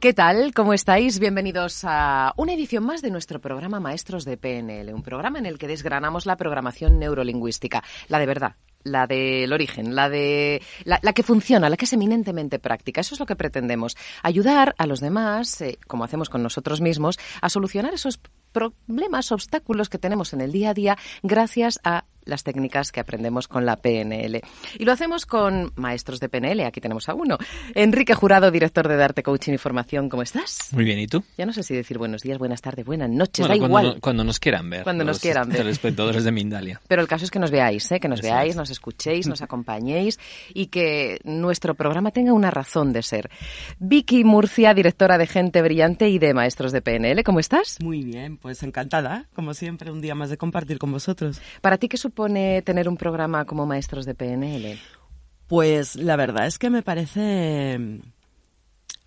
¿Qué tal? ¿Cómo estáis? Bienvenidos a una edición más de nuestro programa Maestros de PNL, un programa en el que desgranamos la programación neurolingüística, la de verdad, la del origen, la de la, que funciona, la que es eminentemente práctica. Eso es lo que pretendemos, ayudar a los demás, eh, como hacemos con nosotros mismos, a solucionar esos problemas, obstáculos que tenemos en el día a día gracias a las técnicas que aprendemos con la PNL. Y lo hacemos con maestros de PNL. Aquí tenemos a uno. Enrique Jurado, director de Darte Coaching y Formación. ¿Cómo estás? Muy bien, ¿y tú? Ya no sé si decir buenos días, buenas tardes, buenas noches, bueno, da cuando, igual. No, cuando nos quieran ver. Cuando nos quieran ver. Telespectadores de Mindalia. Pero el caso es que nos veáis, ¿eh? que nos veáis, nos escuchéis, nos acompañéis y que nuestro programa tenga una razón de ser. Vicky Murcia, directora de Gente Brillante y de Maestros de PNL. ¿Cómo estás? Muy bien, pues encantada, como siempre, un día más de compartir con vosotros. ¿Para ti qué supone tener un programa como maestros de PNL? Pues la verdad es que me parece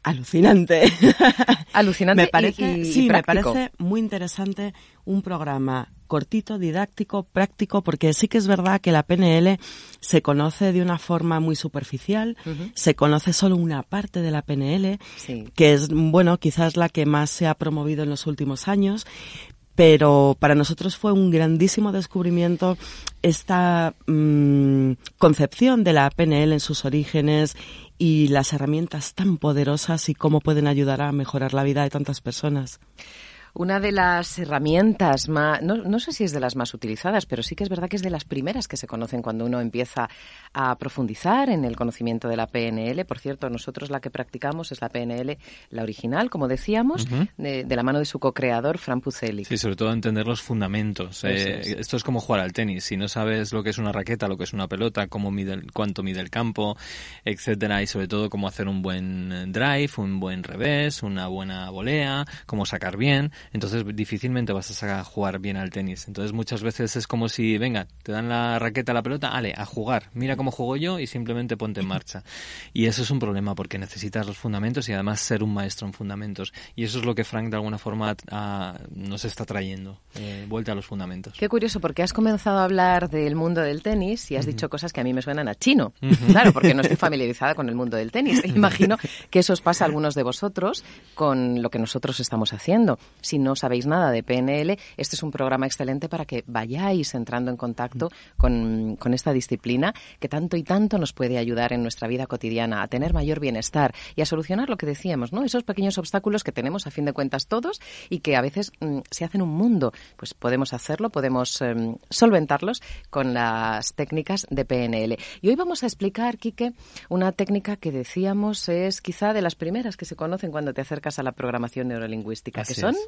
alucinante. Alucinante me parece, y, y sí, práctico. me parece muy interesante un programa cortito, didáctico, práctico, porque sí que es verdad que la PNL se conoce de una forma muy superficial, uh -huh. se conoce solo una parte de la PNL, sí. que es, bueno, quizás la que más se ha promovido en los últimos años, pero para nosotros fue un grandísimo descubrimiento esta mmm, concepción de la PNL en sus orígenes y las herramientas tan poderosas y cómo pueden ayudar a mejorar la vida de tantas personas. Una de las herramientas más, no, no, sé si es de las más utilizadas, pero sí que es verdad que es de las primeras que se conocen cuando uno empieza a profundizar en el conocimiento de la PNL. Por cierto, nosotros la que practicamos es la PNL, la original, como decíamos, uh -huh. de, de, la mano de su co-creador, Fran Puzelli. Sí, sobre todo entender los fundamentos. Eh, es. Esto es como jugar al tenis. Si no sabes lo que es una raqueta, lo que es una pelota, cómo mide el, cuánto mide el campo, etcétera, y sobre todo cómo hacer un buen drive, un buen revés, una buena volea, cómo sacar bien entonces difícilmente vas a jugar bien al tenis. Entonces muchas veces es como si, venga, te dan la raqueta, la pelota, ale, a jugar, mira cómo juego yo y simplemente ponte en marcha. Y eso es un problema porque necesitas los fundamentos y además ser un maestro en fundamentos. Y eso es lo que Frank de alguna forma a, nos está trayendo, eh, vuelta a los fundamentos. Qué curioso, porque has comenzado a hablar del mundo del tenis y has uh -huh. dicho cosas que a mí me suenan a chino. Uh -huh. Claro, porque no estoy familiarizada con el mundo del tenis. Imagino que eso os pasa a algunos de vosotros con lo que nosotros estamos haciendo si no sabéis nada de PNL, este es un programa excelente para que vayáis entrando en contacto con, con, esta disciplina que tanto y tanto nos puede ayudar en nuestra vida cotidiana a tener mayor bienestar y a solucionar lo que decíamos, ¿no? Esos pequeños obstáculos que tenemos a fin de cuentas todos y que a veces mmm, se hacen un mundo. Pues podemos hacerlo, podemos eh, solventarlos con las técnicas de PNL. Y hoy vamos a explicar, Quique, una técnica que decíamos es quizá de las primeras que se conocen cuando te acercas a la programación neurolingüística, Así que son es.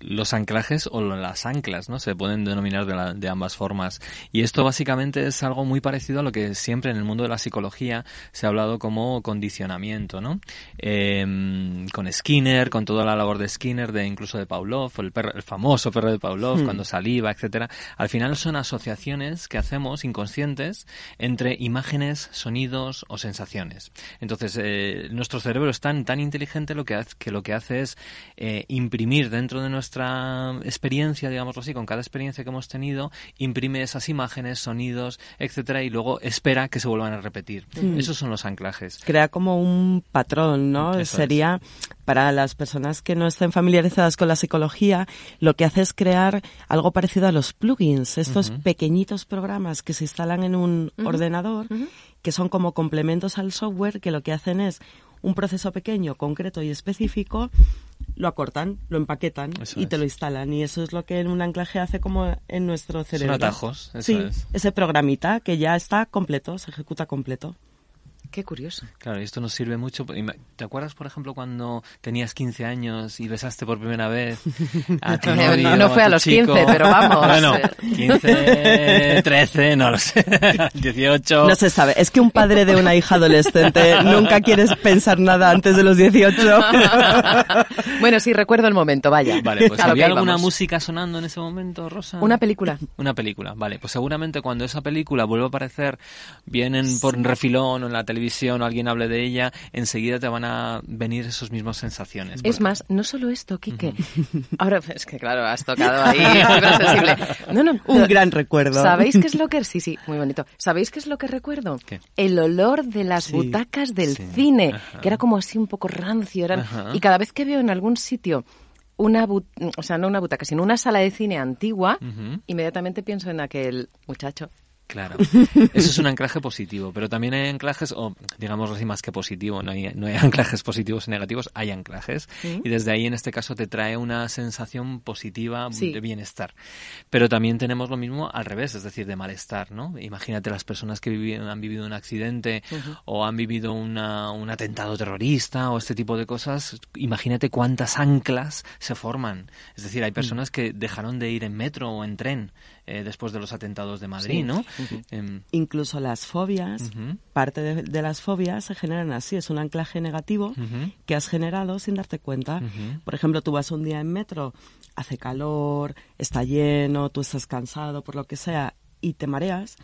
los anclajes o las anclas, ¿no? Se pueden denominar de, la, de, ambas formas. Y esto básicamente es algo muy parecido a lo que siempre en el mundo de la psicología se ha hablado como condicionamiento, ¿no? Eh, con Skinner, con toda la labor de Skinner, de incluso de Pavlov, el, perro, el famoso perro de Pavlov, hmm. cuando saliva, etcétera. Al final son asociaciones que hacemos inconscientes entre imágenes, sonidos o sensaciones. Entonces, eh, nuestro cerebro es tan, tan inteligente lo que hace, que lo que hace es eh, imprimir dentro de nuestra experiencia, digámoslo así, con cada experiencia que hemos tenido, imprime esas imágenes, sonidos, etcétera, y luego espera que se vuelvan a repetir. Mm. Esos son los anclajes. Crea como un patrón, ¿no? Eso Sería, es. para las personas que no estén familiarizadas con la psicología, lo que hace es crear algo parecido a los plugins, estos uh -huh. pequeñitos programas que se instalan en un uh -huh. ordenador, uh -huh. que son como complementos al software, que lo que hacen es un proceso pequeño, concreto y específico, lo acortan, lo empaquetan eso y es. te lo instalan. Y eso es lo que en un anclaje hace como en nuestro cerebro. Son atajos, eso sí, es. ese programita que ya está completo, se ejecuta completo. Qué curioso. Claro, esto nos sirve mucho. ¿Te acuerdas, por ejemplo, cuando tenías 15 años y besaste por primera vez a tu novio, No fue a, los 15, pero vamos. Bueno, 15, 13, no lo sé, 18. No se sabe. Es que un padre de una hija adolescente nunca quieres pensar nada antes de los 18. bueno, sí, recuerdo el momento, vaya. Vale, pues ¿había alguna música sonando en ese momento, Rosa? Una película. Una película, vale. Pues seguramente cuando esa película vuelva a aparecer, vienen por refilón o en la televisión o alguien hable de ella, enseguida te van a venir esos mismos sensaciones. Es más, no solo esto, Quique. Ahora, es que claro, has tocado ahí, sensible. No, no. Un gran recuerdo. ¿Sabéis qué es lo que... Sí, sí, muy bonito. ¿Sabéis qué es lo que recuerdo? El olor de las butacas del cine, que era como así un poco rancio. Eran... Y cada vez que veo en algún sitio una, o sea, no una butaca, sino una sala de cine antigua, inmediatamente pienso en aquel muchacho Claro, eso es un anclaje positivo, pero también hay anclajes, o digamos así más que positivo, no hay, no hay anclajes positivos y negativos, hay anclajes, y desde ahí en este caso te trae una sensación positiva de bienestar. Pero también tenemos lo mismo al revés, es decir, de malestar, ¿no? Imagínate las personas que han vivido un accidente o han vivido una, un atentado terrorista o este tipo de cosas, imagínate cuántas anclas se forman. Es decir, hay mm. personas que dejaron de ir en metro o en tren eh, después de los atentados de Madrid, ¿no? Em, Incluso las fobias, parte de, las fobias se generan así, es un anclaje negativo que has generado sin darte cuenta. Por ejemplo, tú vas un día en metro, hace calor, está lleno, tú estás cansado, por lo que sea, y te mareas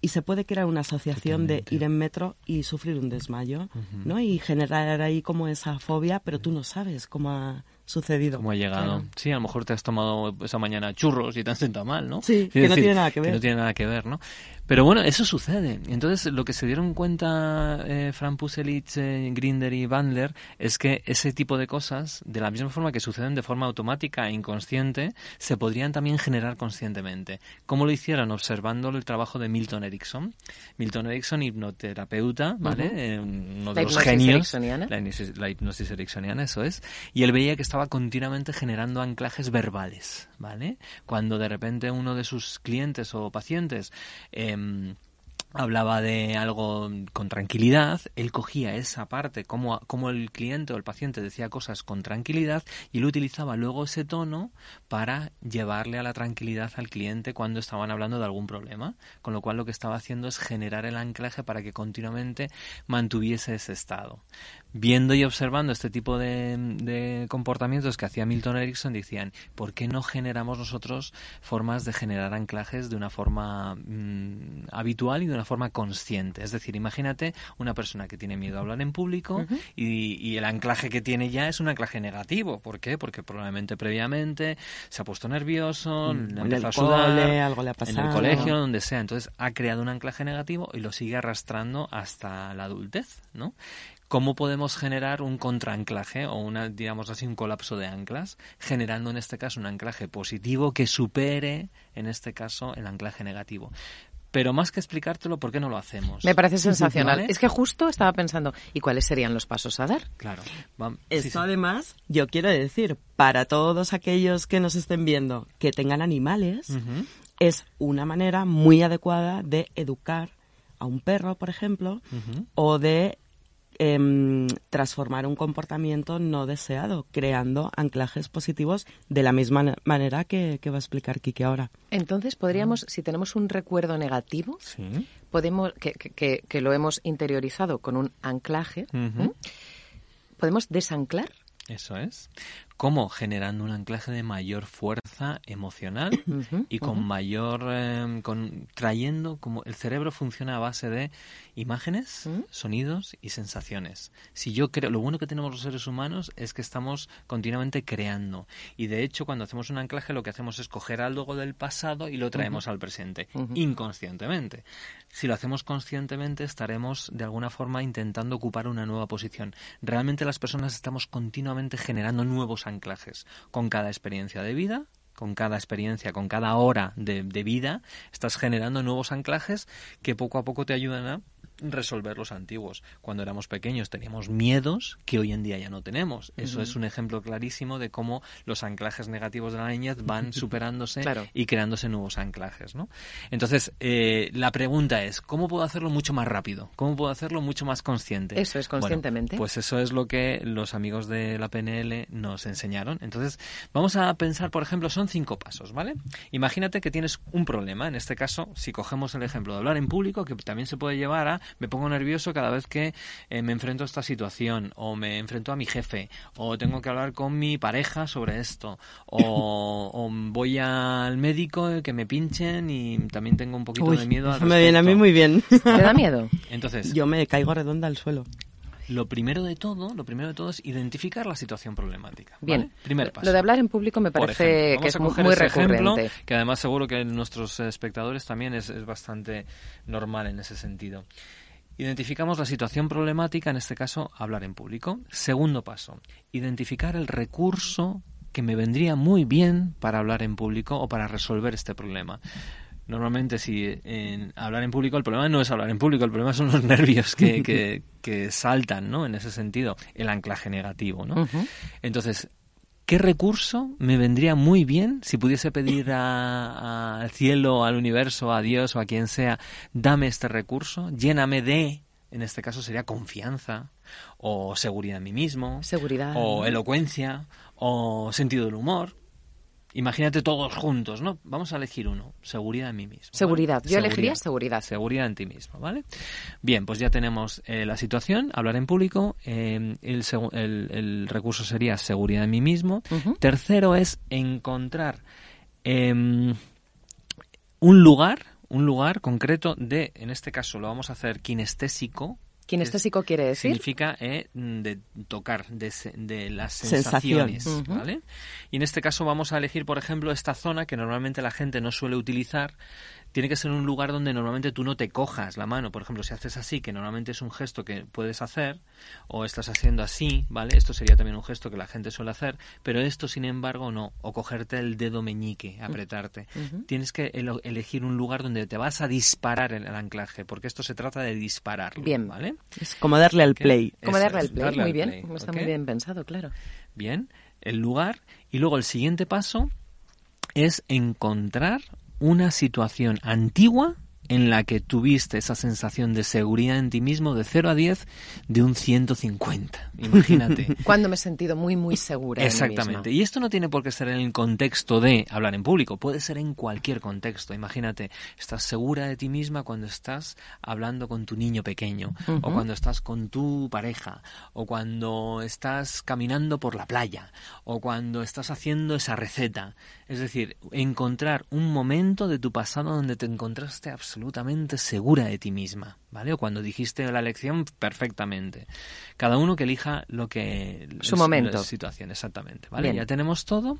y se puede crear una asociación de ir en metro y sufrir un desmayo, ¿no? Y generar ahí como esa fobia, pero tú no sabes cómo ha sucedido. Cómo ha llegado. Sí, a lo mejor te has tomado esa mañana churros y te has sentado mal, ¿no? Sí, que no tiene nada que ver. Que no tiene nada que ver, ¿no? Pero bueno, eso sucede. Entonces, lo que se dieron cuenta eh, Fran Puselich, eh, Grinder y Bandler es que ese tipo de cosas, de la misma forma que suceden de forma automática e inconsciente, se podrían también generar conscientemente. ¿Cómo lo hicieron? Observando el trabajo de Milton Erickson. Milton Erickson, hipnoterapeuta, ¿vale? Eh, uno de los genios. La, la hipnosis ericksoniana, eso es. Y él veía que estaba continuamente generando anclajes verbales, ¿vale? Cuando de repente uno de sus clientes o pacientes Em, hablaba de algo con tranquilidad, él cogía esa parte, como, como el cliente o el paciente decía cosas con tranquilidad, y él utilizaba luego ese tono para llevarle a la tranquilidad al cliente cuando estaban hablando de algún problema, con lo cual lo que estaba haciendo es generar el anclaje para que continuamente mantuviese ese estado. Viendo y observando este tipo de, comportamientos que hacía Milton Erickson, decían, ¿por qué no generamos nosotros formas de generar anclajes de una forma mm, habitual y de una forma consciente? Es decir, imagínate una persona que tiene miedo a hablar en público y, el anclaje que tiene ya es un anclaje negativo. ¿Por qué? Porque probablemente previamente se ha puesto nervioso, mm, el cole, algo le ha pasado. En el colegio, donde sea. Entonces ha creado un anclaje negativo y lo sigue arrastrando hasta la adultez, ¿no? ¿Cómo podemos generar un contraanclaje o una, digamos así, un colapso de anclas, generando en este caso un anclaje positivo que supere, en este caso, el anclaje negativo? Pero más que explicártelo, ¿por qué no lo hacemos? Me parece sensacional. Es que justo estaba pensando, ¿y cuáles serían los pasos a dar? Claro. Esto además, yo quiero decir, para todos aquellos que nos estén viendo que tengan animales, es una manera muy adecuada de educar a un perro, por ejemplo, o de Em, transformar un comportamiento no deseado, creando anclajes positivos de la misma manera que, va a explicar Kiki ahora. Entonces, podríamos, si tenemos un recuerdo negativo, podemos que, que, lo hemos interiorizado con un anclaje, ¿podemos desanclar? Eso es. ¿Cómo? Generando un anclaje de mayor fuerza emocional y con mayor, em, con, trayendo, como el cerebro funciona a base de imágenes, sonidos y sensaciones. Si yo creo, lo bueno que tenemos los seres humanos es que estamos continuamente creando. Y de hecho, cuando hacemos un anclaje, lo que hacemos es coger algo del pasado y lo traemos al presente, inconscientemente. Si lo hacemos conscientemente, estaremos de alguna forma intentando ocupar una nueva posición. Realmente las personas estamos continuamente generando nuevos anclajes. Con cada experiencia de vida con cada experiencia, con cada hora de, vida, estás generando nuevos anclajes que poco a poco te ayudan a resolver los antiguos. Cuando éramos pequeños teníamos miedos que hoy en día ya no tenemos. Eso es un ejemplo clarísimo de cómo los anclajes negativos de la niñez van superándose y creándose nuevos anclajes. ¿no? Entonces, eh, la pregunta es, ¿cómo puedo hacerlo mucho más rápido? ¿Cómo puedo hacerlo mucho más consciente? Eso es conscientemente. pues eso es lo que los amigos de la PNL nos enseñaron. Entonces, vamos a pensar, por ejemplo, son cinco pasos, ¿vale? Imagínate que tienes un problema. En este caso, si cogemos el ejemplo de hablar en público, que también se puede llevar a me pongo nervioso cada vez que eh, me enfrento a esta situación, o me enfrento a mi jefe, o tengo que hablar con mi pareja sobre esto, o, voy al médico que me pinchen y también tengo un poquito de miedo al me viene a mí muy bien. ¿Te da miedo? Entonces, yo me caigo redonda al suelo. Lo primero de todo, lo primero de todo es identificar la situación problemática. Bien, primer paso. Lo de hablar en público me parece que es muy recurrente. que además seguro que nuestros espectadores también es, es bastante normal en ese sentido. Identificamos la situación problemática, en este caso, hablar en público. Segundo paso, identificar el recurso que me vendría muy bien para hablar en público o para resolver este problema. Normalmente, si en hablar en público, el problema no es hablar en público, el problema son los nervios que, que, saltan, ¿no? En ese sentido, el anclaje negativo, ¿no? Entonces, ¿Qué recurso me vendría muy bien si pudiese pedir al cielo, al universo, a Dios o a quien sea, dame este recurso, lléname de, en este caso sería confianza, o seguridad en mí mismo, seguridad, o elocuencia, o sentido del humor? Imagínate todos juntos, ¿no? Vamos a elegir uno. Seguridad en mí mismo. Seguridad. Yo elegiría seguridad. Seguridad en ti mismo, ¿vale? Bien, pues ya tenemos eh, la situación, hablar en público. Eh, el, recurso sería seguridad en mí mismo. Tercero es encontrar em, un lugar, un lugar concreto de, en este caso lo vamos a hacer kinestésico, Kinestésico quiere decir. Significa eh, de tocar, de, de las sensaciones. ¿vale? Y en este caso vamos a elegir, por ejemplo, esta zona que normalmente la gente no suele utilizar tiene que ser un lugar donde normalmente tú no te cojas la mano. Por ejemplo, si haces así, que normalmente es un gesto que puedes hacer, o estás haciendo así, ¿vale? Esto sería también un gesto que la gente suele hacer, pero esto, sin embargo, no. O cogerte el dedo meñique, apretarte. Tienes que elegir un lugar donde te vas a disparar el anclaje, porque esto se trata de disparar. Bien. ¿vale? Es como darle al play. Como darle al play, muy bien. Está muy bien pensado, claro. Bien, el lugar. Y luego el siguiente paso es encontrar una situación antigua en la que tuviste esa sensación de seguridad en ti mismo de 0 a 10 de un 150. Imagínate. Cuando me he sentido muy, muy segura. Exactamente. Y esto no tiene por qué ser en el contexto de hablar en público, puede ser en cualquier contexto. Imagínate, estás segura de ti misma cuando estás hablando con tu niño pequeño, o cuando estás con tu pareja, o cuando estás caminando por la playa, o cuando estás haciendo esa receta. Es decir, encontrar un momento de tu pasado donde te encontraste absolutamente segura de ti misma, ¿vale? O cuando dijiste la lección perfectamente. Cada uno que elija lo que... Su momento. situación, exactamente, ¿vale? Ya tenemos todo.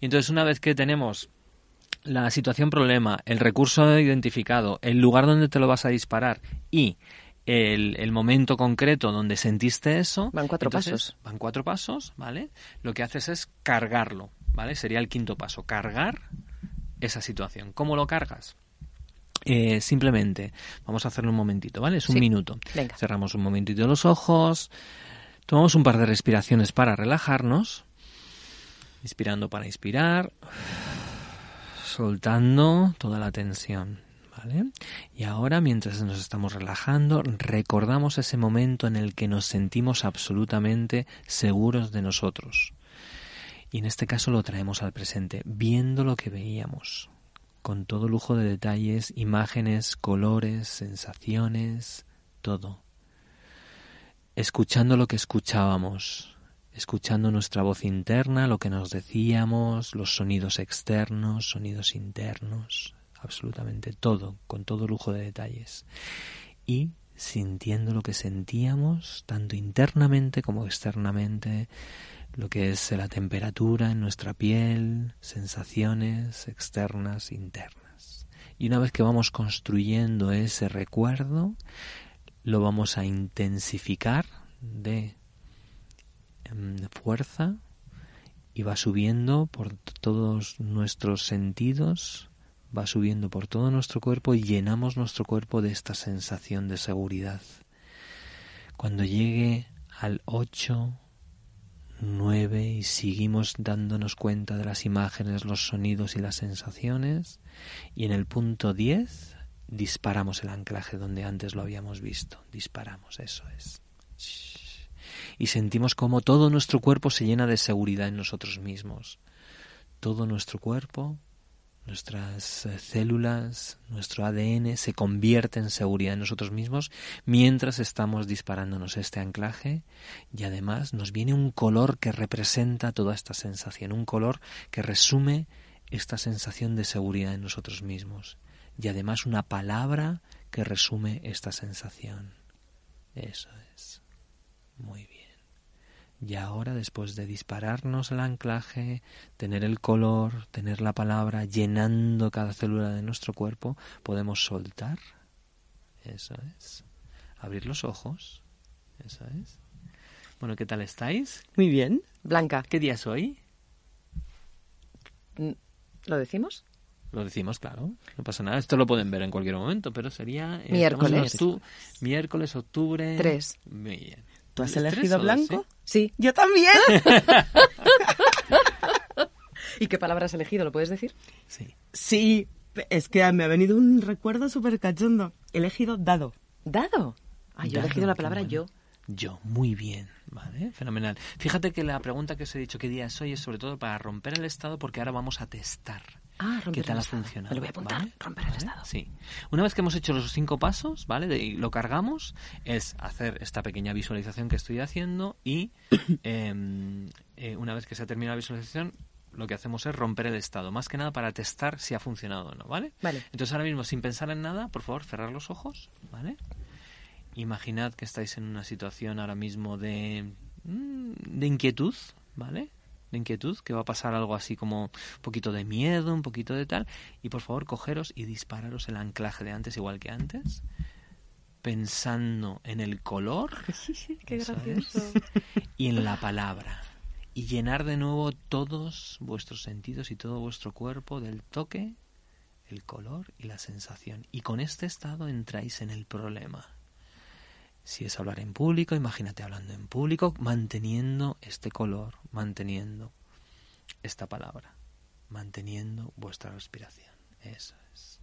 Y entonces una vez que tenemos la situación problema, el recurso identificado, el lugar donde te lo vas a disparar y el, momento concreto donde sentiste eso. Van cuatro pasos. Van cuatro pasos, ¿vale? Lo que haces es cargarlo, ¿vale? Sería el quinto paso, cargar esa situación. ¿Cómo lo cargas? Eh, simplemente, vamos a hacerlo un momentito, ¿vale? Es un minuto. Cerramos un momentito los ojos, tomamos un par de respiraciones para relajarnos, inspirando para inspirar, soltando toda la tensión. ¿Vale? Y ahora, mientras nos estamos relajando, recordamos ese momento en el que nos sentimos absolutamente seguros de nosotros. Y en este caso lo traemos al presente, viendo lo que veíamos, con todo lujo de detalles, imágenes, colores, sensaciones, todo. Escuchando lo que escuchábamos, escuchando nuestra voz interna, lo que nos decíamos, los sonidos externos, sonidos internos, absolutamente todo, con todo lujo de detalles. Y sintiendo lo que sentíamos, tanto internamente como externamente, lo que es la temperatura en nuestra piel, sensaciones externas, internas. Y una vez que vamos construyendo ese recuerdo, lo vamos a intensificar de em, fuerza y va subiendo por todos nuestros sentidos, va subiendo por todo nuestro cuerpo y llenamos nuestro cuerpo de esta sensación de seguridad. Cuando llegue al 8, 9 y seguimos dándonos cuenta de las imágenes, los sonidos y las sensaciones, y en el punto 10 disparamos el anclaje donde antes lo habíamos visto. Disparamos, eso es. Y sentimos como todo nuestro cuerpo se llena de seguridad en nosotros mismos. Todo nuestro cuerpo nuestras eh, células, nuestro ADN se convierte en seguridad en nosotros mismos mientras estamos disparándonos este anclaje y además nos viene un color que representa toda esta sensación, un color que resume esta sensación de seguridad en nosotros mismos y además una palabra que resume esta sensación. Eso es. Muy bien. Y ahora, después de dispararnos el anclaje, tener el color, tener la palabra llenando cada célula de nuestro cuerpo, podemos soltar. Eso es. Abrir los ojos. Eso es. Bueno, ¿qué tal estáis? Muy bien. Blanca. ¿Qué día es hoy? Mm, ¿Lo decimos? Lo decimos, claro. No pasa nada. Esto lo pueden ver en cualquier momento, pero sería... Eh, miércoles. miércoles, octubre... Tres. Muy bien. ¿Tú has elegido blanco? Sí. Yo también. ¿Y qué palabra has elegido? ¿Lo puedes decir? Sí. Sí, es que me ha venido un recuerdo súper cachondo. He elegido dado. ¿Dado? Ah, yo he elegido la palabra yo. Yo, muy bien, ¿vale? Fenomenal. Fíjate que la pregunta que os he dicho qué día es hoy es sobre todo para romper el estado porque ahora vamos a testar Ah, ¿Qué tal ha funcionado? Me lo voy a apuntar, romper el estado. Sí. Una vez que hemos hecho los cinco pasos, ¿vale? y lo cargamos, es hacer esta pequeña visualización que estoy haciendo y em, eh, una vez que se ha terminado la visualización, lo que hacemos es romper el estado, más que nada para testar si ha funcionado o no, ¿vale? Vale. Entonces ahora mismo, sin pensar en nada, por favor, cerrar los ojos, ¿vale? Imaginad que estáis en una situación ahora mismo de, mm, de inquietud, ¿vale? De inquietud, que va a pasar algo así como un poquito de miedo, un poquito de tal, y por favor cogeros y dispararos el anclaje de antes igual que antes, pensando en el color Qué gracioso. y en la palabra. Y llenar de nuevo todos vuestros sentidos y todo vuestro cuerpo del toque, el color y la sensación. Y con este estado entráis en el problema. Si es hablar en público, imagínate hablando en público, manteniendo este color, manteniendo esta palabra, manteniendo vuestra respiración. Eso es.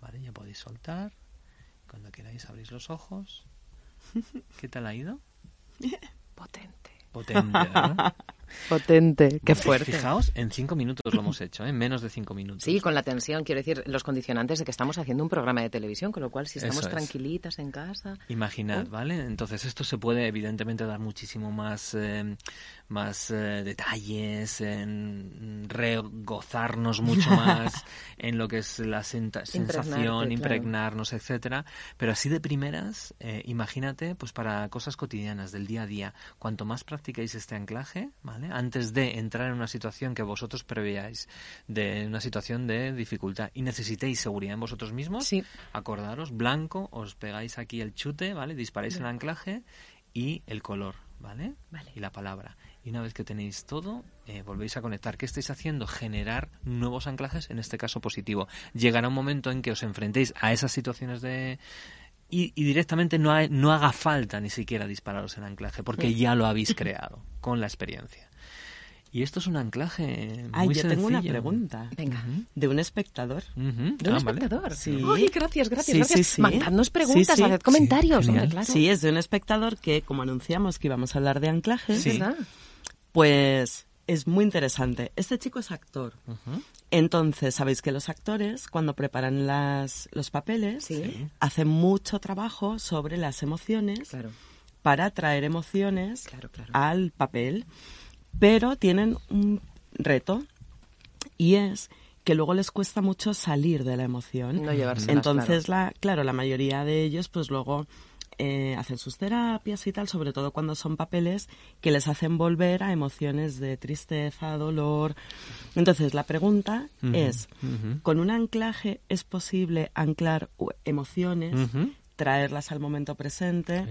¿Vale? Ya podéis soltar. Cuando queráis abrís los ojos. ¿Qué tal ha ido? Potente. Potente, ¿verdad? Potente, qué fuerte. Fijaos, en cinco minutos lo hemos hecho, en ¿eh? menos de cinco minutos. Sí, con la tensión, quiero decir, los condicionantes de que estamos haciendo un programa de televisión, con lo cual si estamos tranquilitas en casa... Imaginad, ¿vale? Entonces esto se puede evidentemente dar muchísimo más, eh, más eh, detalles, en regozarnos mucho más en lo que es la sensación, impregnarnos, etcétera. Pero así de primeras, imagínate, pues para cosas cotidianas del día a día, cuanto más practicáis este anclaje, ¿vale? Antes de entrar en una situación que vosotros preveáis, de una situación de dificultad y necesitéis seguridad en vosotros mismos, sí. acordaros, blanco, os pegáis aquí el chute, ¿vale? Disparáis el anclaje y el color, ¿vale? vale. Y la palabra. Y una vez que tenéis todo, eh, volvéis a conectar. ¿Qué estáis haciendo? Generar nuevos anclajes, en este caso positivo. Llegará un momento en que os enfrentéis a esas situaciones de y, directamente no, no haga falta ni siquiera dispararos el anclaje, porque ya lo habéis creado con la experiencia. Y esto es un anclaje muy Ay, yo tengo una pregunta. Venga. De un espectador. ¿De un ah, espectador? Sí. Ay, gracias, gracias, gracias. Mandadnos preguntas, haced comentarios. claro. Sí, es de un espectador que, como anunciamos que íbamos a hablar de anclajes, ¿verdad? pues es muy interesante. Este chico es actor. Entonces, sabéis que los actores, cuando preparan las, los papeles, hacen mucho trabajo sobre las emociones para traer emociones al papel. Pero tienen un reto y es que luego les cuesta mucho salir de la emoción. No llevarse Entonces, la, claro, la mayoría de ellos, pues luego eh, hacen sus terapias y tal, sobre todo cuando son papeles que les hacen volver a emociones de tristeza, dolor. Entonces, la pregunta es, ¿con un anclaje es posible anclar emociones? Traerlas al momento presente,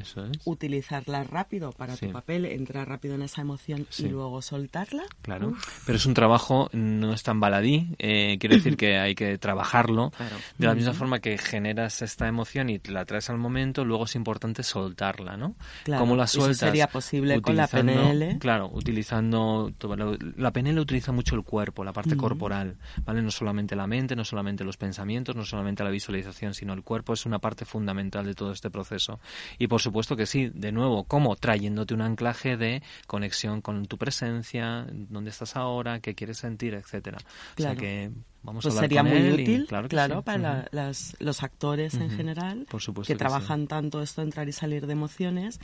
utilizarlas rápido para tu papel, entrar rápido en esa emoción y luego soltarla. Claro, pero es un trabajo, no es tan baladí, eh, quiere decir que hay que trabajarlo. De la misma forma que generas esta emoción y la traes al momento, luego es importante soltarla, ¿no? Claro, ¿Cómo la sueltas? Eso sería posible con la PNL. Claro, utilizando... La PNL utiliza mucho el cuerpo, la parte corporal, ¿vale? No solamente la mente, no solamente los pensamientos, no solamente la visualización, sino el cuerpo es una parte fundamental de todo este proceso. Y por supuesto que sí, de nuevo, ¿cómo? Trayéndote un anclaje de conexión con tu presencia, dónde estás ahora, qué quieres sentir, etcétera. Claro. O sea que vamos pues a sería muy útil, claro, para los actores en general, que, trabajan tanto esto entrar y salir de emociones,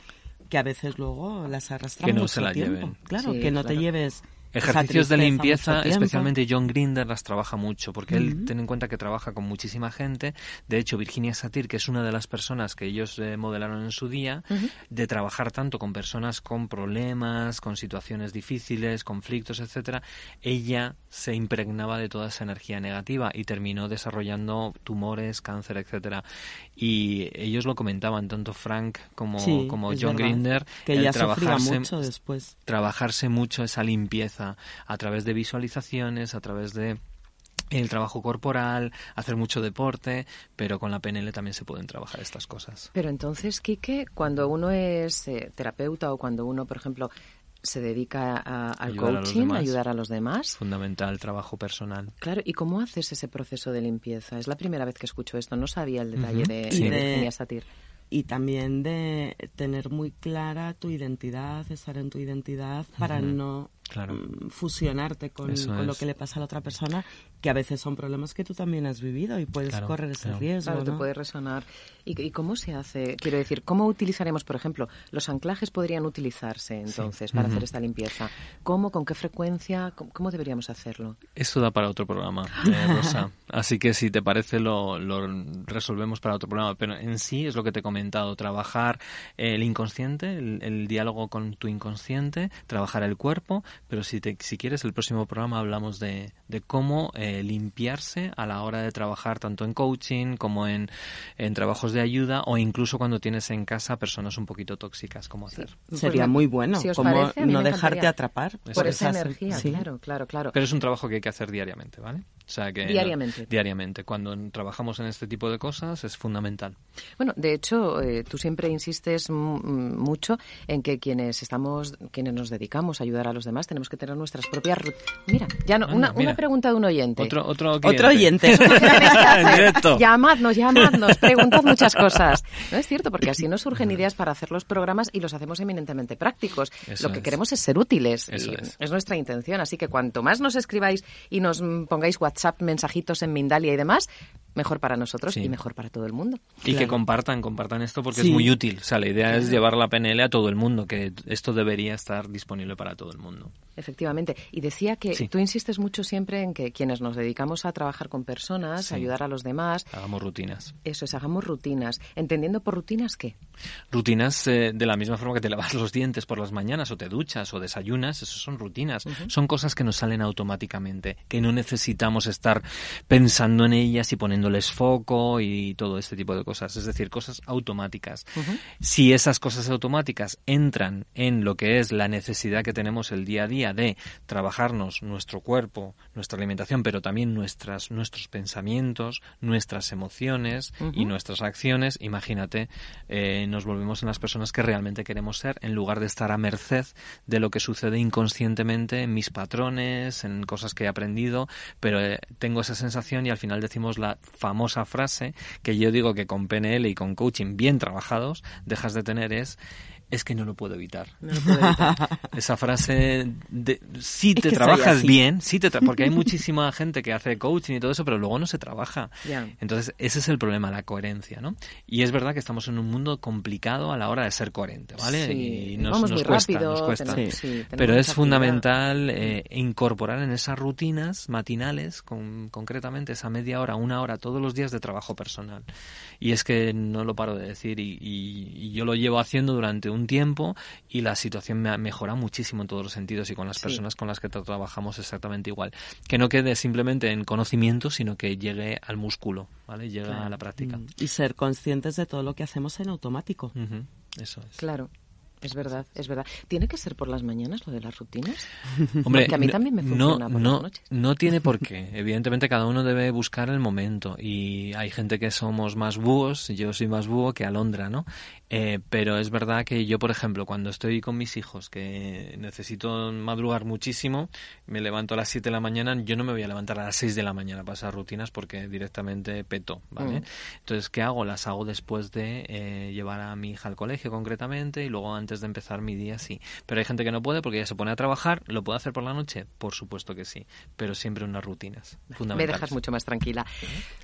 que a veces luego las arrastran que no mucho se la tiempo. Lleven. Claro, que no te lleves Ejercicios de limpieza, especialmente John Grinder las trabaja mucho, porque él tiene en cuenta que trabaja con muchísima gente. De hecho, Virginia Satir, que es una de las personas que ellos eh, modelaron en su día, de trabajar tanto con personas con problemas, con situaciones difíciles, conflictos, etcétera, ella se impregnaba de toda esa energía negativa y terminó desarrollando tumores, cáncer, etcétera. Y ellos lo comentaban, tanto Frank como, como John Grinder, que ella trabajarse, mucho después. Trabajarse mucho esa limpieza a través de visualizaciones, a través de el trabajo corporal, hacer mucho deporte, pero con la PNL también se pueden trabajar estas cosas. Pero entonces, Quique, cuando uno es eh, terapeuta o cuando uno, por ejemplo, se dedica al coaching, a ayudar a los demás. Fundamental, trabajo personal. Claro, ¿y cómo haces ese proceso de limpieza? Es la primera vez que escucho esto, no sabía el detalle de, de Satir y también de tener muy clara tu identidad, estar en tu identidad para no mm, fusionarte con, lo que le pasa a la otra persona que a veces son problemas que tú también has vivido y puedes correr ese riesgo. Claro, te puede resonar. ¿Y, cómo se hace? Quiero decir, ¿cómo utilizaremos, por ejemplo, los anclajes podrían utilizarse entonces para hacer esta limpieza? ¿Cómo, con qué frecuencia, cómo, deberíamos hacerlo? Esto da para otro programa, eh, Rosa. Así que si te parece lo, resolvemos para otro programa. Pero en sí es lo que te he comentado, trabajar el inconsciente, el, diálogo con tu inconsciente, trabajar el cuerpo, pero si, te, si quieres el próximo programa hablamos de, de cómo... Eh, limpiarse a la hora de trabajar tanto en coaching como en, en, trabajos de ayuda o incluso cuando tienes en casa personas un poquito tóxicas, como hacer. Sería muy bueno, como no dejarte atrapar por esa energía, claro, claro, claro. Pero es un trabajo que hay que hacer diariamente, ¿vale? O sea que diariamente. diariamente. Cuando trabajamos en este tipo de cosas es fundamental. Bueno, de hecho, eh, tú siempre insistes mucho en que quienes estamos, quienes nos dedicamos a ayudar a los demás, tenemos que tener nuestras propias. Mira, ya no, una, una pregunta de un oyente. Otro, otro, otro oyente. llamadnos, llamadnos, preguntad muchas cosas. No es cierto, porque así nos surgen ideas para hacer los programas y los hacemos eminentemente prácticos. Lo que queremos es ser útiles. Eso es. es nuestra intención. Así que cuanto más nos escribáis y nos pongáis WhatsApp, mensajitos en Mindalia y demás, mejor para nosotros y mejor para todo el mundo. Y que compartan, compartan esto porque es muy útil. O sea, la idea es llevar la PNL a todo el mundo, que esto debería estar disponible para todo el mundo. Efectivamente. Y decía que tú insistes mucho siempre en que quienes nos dedicamos a trabajar con personas, a ayudar a los demás. Hagamos rutinas. Eso es, hagamos rutinas. Entendiendo por rutinas qué? Rutinas eh, de la misma forma que te lavas los dientes por las mañanas o te duchas o desayunas, eso son rutinas. Son cosas que nos salen automáticamente, que no necesitamos estar pensando en ellas y poniéndoles foco y todo este tipo de cosas. Es decir, cosas automáticas. Si esas cosas automáticas entran en lo que es la necesidad que tenemos el día a día de trabajarnos nuestro cuerpo, nuestra alimentación, pero también nuestras, nuestros pensamientos, nuestras emociones y nuestras acciones, imagínate, eh, nos volvemos en las personas que realmente queremos ser en lugar de estar a merced de lo que sucede inconscientemente en mis patrones, en cosas que he aprendido, pero eh, tengo esa sensación y al final decimos la famosa frase que yo digo que con PNL y con coaching bien trabajados dejas de tener es es que no lo puedo evitar. Esa frase de si te trabajas bien, si te porque hay muchísima gente que hace coaching y todo eso, pero luego no se trabaja. Entonces, ese es el problema, la coherencia, ¿no? Y es verdad que estamos en un mundo complicado a la hora de ser coherente, ¿vale? Y nos, nos cuesta, nos cuesta. pero es fundamental eh, incorporar en esas rutinas matinales, con, concretamente esa media hora, una hora todos los días de trabajo personal. Y es que no lo paro de decir y, y yo lo llevo haciendo durante un tiempo y la situación mejora muchísimo en todos los sentidos y con las personas con las que trabajamos exactamente igual. Que no quede simplemente en conocimiento, sino que llegue al músculo, ¿vale? Llegue a la práctica. Mm. Y ser conscientes de todo lo que hacemos en automático. Eso es. Claro. Es verdad, es verdad. ¿Tiene que ser por las mañanas lo de las rutinas? Hombre, Porque a mí también me funciona no, por las noches. No tiene por qué. Evidentemente cada uno debe buscar el momento y hay gente que somos más búhos, yo soy más búho que alondra, ¿no? Eh, pero es verdad que yo, por ejemplo, cuando estoy con mis hijos, que necesito madrugar muchísimo, me levanto a las 7 de la mañana, yo no me voy a levantar a las 6 de la mañana para esas rutinas porque directamente peto, ¿vale? Mm. Entonces, ¿qué hago? Las hago después de eh, llevar a mi hija al colegio concretamente y luego antes de empezar mi día sí. Pero hay gente que no puede porque ya se pone a trabajar, ¿lo puede hacer por la noche? Por supuesto que sí, pero siempre unas rutinas Me dejas mucho más tranquila.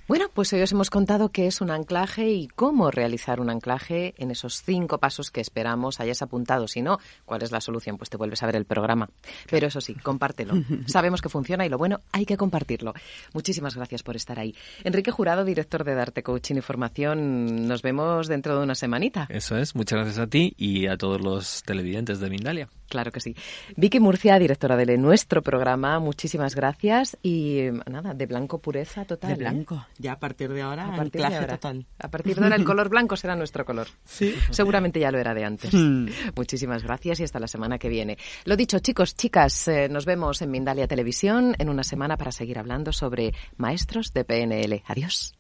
Bueno, pues hoy os hemos contado qué es un anclaje y cómo realizar un anclaje en esos cinco pasos que esperamos hayas apuntado. Si no, ¿cuál es la solución? Pues te vuelves a ver el programa. Pero eso sí, compártelo. Sabemos que funciona y lo bueno, hay que compartirlo. Muchísimas gracias por estar ahí. Enrique Jurado, director de Darte Coaching y Formación, nos vemos dentro de una semanita. Eso es, muchas gracias a ti y a todos los televidentes de Mindalia. Claro que sí. Vicky Murcia, directora de nuestro programa, muchísimas gracias. Y nada, de blanco pureza total. De ¿eh? blanco. Ya a partir de ahora, a partir de ahora, total. A partir de ahora el color blanco será nuestro color. Sí. Seguramente ya lo era de antes. Hmm. Muchísimas gracias y hasta la semana que viene. Lo dicho, chicos, chicas, eh, nos vemos en Mindalia Televisión en una semana para seguir hablando sobre maestros de PNL. Adiós.